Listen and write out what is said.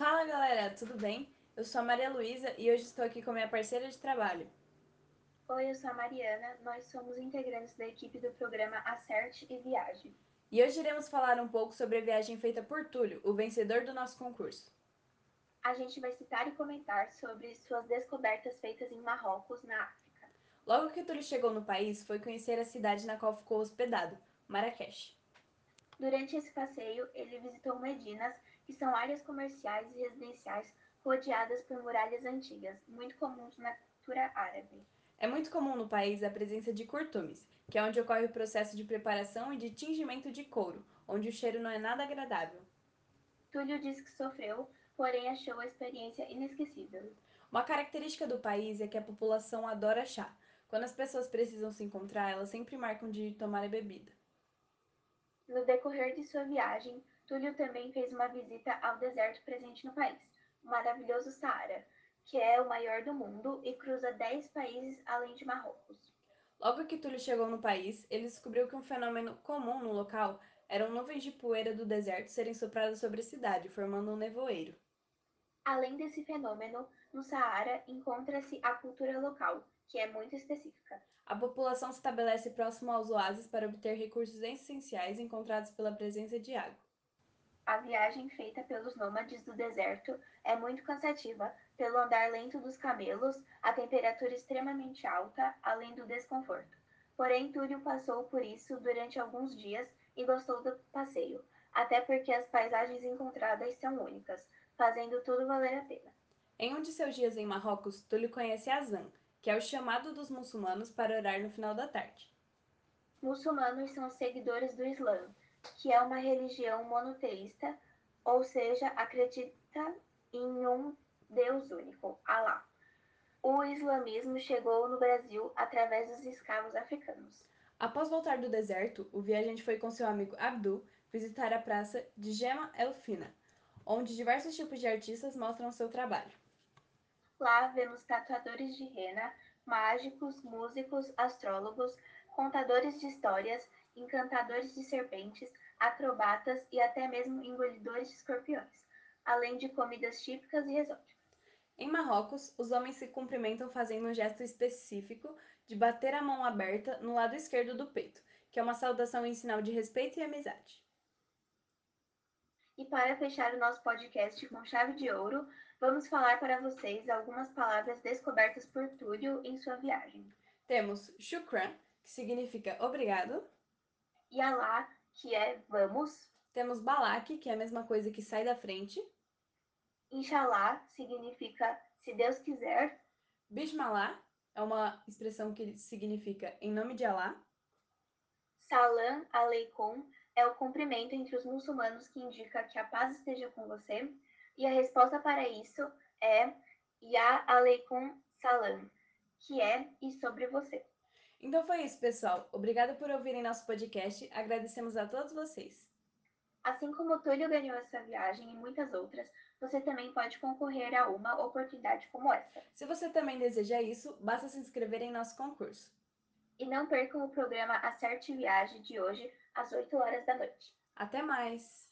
Fala galera, tudo bem? Eu sou a Maria Luísa e hoje estou aqui com minha parceira de trabalho. Oi, eu sou a Mariana, nós somos integrantes da equipe do programa Acerte e Viaje. E hoje iremos falar um pouco sobre a viagem feita por Túlio, o vencedor do nosso concurso. A gente vai citar e comentar sobre suas descobertas feitas em Marrocos, na África. Logo que Túlio chegou no país, foi conhecer a cidade na qual ficou hospedado, Marrakech. Durante esse passeio, ele visitou Medinas, que são áreas comerciais e residenciais rodeadas por muralhas antigas, muito comuns na cultura árabe. É muito comum no país a presença de curtumes, que é onde ocorre o processo de preparação e de tingimento de couro, onde o cheiro não é nada agradável. Túlio diz que sofreu, porém achou a experiência inesquecível. Uma característica do país é que a população adora chá. Quando as pessoas precisam se encontrar, elas sempre marcam de tomar a bebida. No decorrer de sua viagem, Túlio também fez uma visita ao deserto presente no país, o maravilhoso Saara, que é o maior do mundo e cruza 10 países além de Marrocos. Logo que Túlio chegou no país, ele descobriu que um fenômeno comum no local eram nuvens de poeira do deserto serem sopradas sobre a cidade, formando um nevoeiro. Além desse fenômeno, no Saara encontra-se a cultura local, que é muito específica. A população se estabelece próximo aos oásis para obter recursos essenciais encontrados pela presença de água. A viagem feita pelos nômades do deserto é muito cansativa, pelo andar lento dos camelos, a temperatura extremamente alta, além do desconforto. Porém, Túlio passou por isso durante alguns dias e gostou do passeio, até porque as paisagens encontradas são únicas, fazendo tudo valer a pena. Em um de seus dias em Marrocos, Túlio conhece Azan, que é o chamado dos muçulmanos para orar no final da tarde. Muçulmanos são seguidores do Islã, que é uma religião monoteísta, ou seja, acredita em um Deus único, Alá. O islamismo chegou no Brasil através dos escravos africanos. Após voltar do deserto, o viajante foi com seu amigo Abdul visitar a praça de Gema El Fina, onde diversos tipos de artistas mostram seu trabalho. Lá vemos tatuadores de rena, mágicos, músicos, astrólogos, contadores de histórias, encantadores de serpentes, acrobatas e até mesmo engolidores de escorpiões, além de comidas típicas e exóticas. Em Marrocos, os homens se cumprimentam fazendo um gesto específico de bater a mão aberta no lado esquerdo do peito, que é uma saudação em sinal de respeito e amizade. E para fechar o nosso podcast com chave de ouro, vamos falar para vocês algumas palavras descobertas por Túlio em sua viagem. Temos shukran, que significa obrigado. E Alá, que é vamos. Temos balak, que é a mesma coisa que sai da frente. Inshallah significa se Deus quiser. Bismillah é uma expressão que significa em nome de Alá. Salam aleikum é o cumprimento entre os muçulmanos que indica que a paz esteja com você. E a resposta para isso é Ya aleikum salam, que é e sobre você. Então foi isso, pessoal. Obrigada por ouvirem nosso podcast. Agradecemos a todos vocês. Assim como o Túlio ganhou essa viagem e muitas outras, você também pode concorrer a uma oportunidade como essa. Se você também deseja isso, basta se inscrever em nosso concurso. E não percam o programa Acerte Viagem de hoje, às 8 horas da noite. Até mais!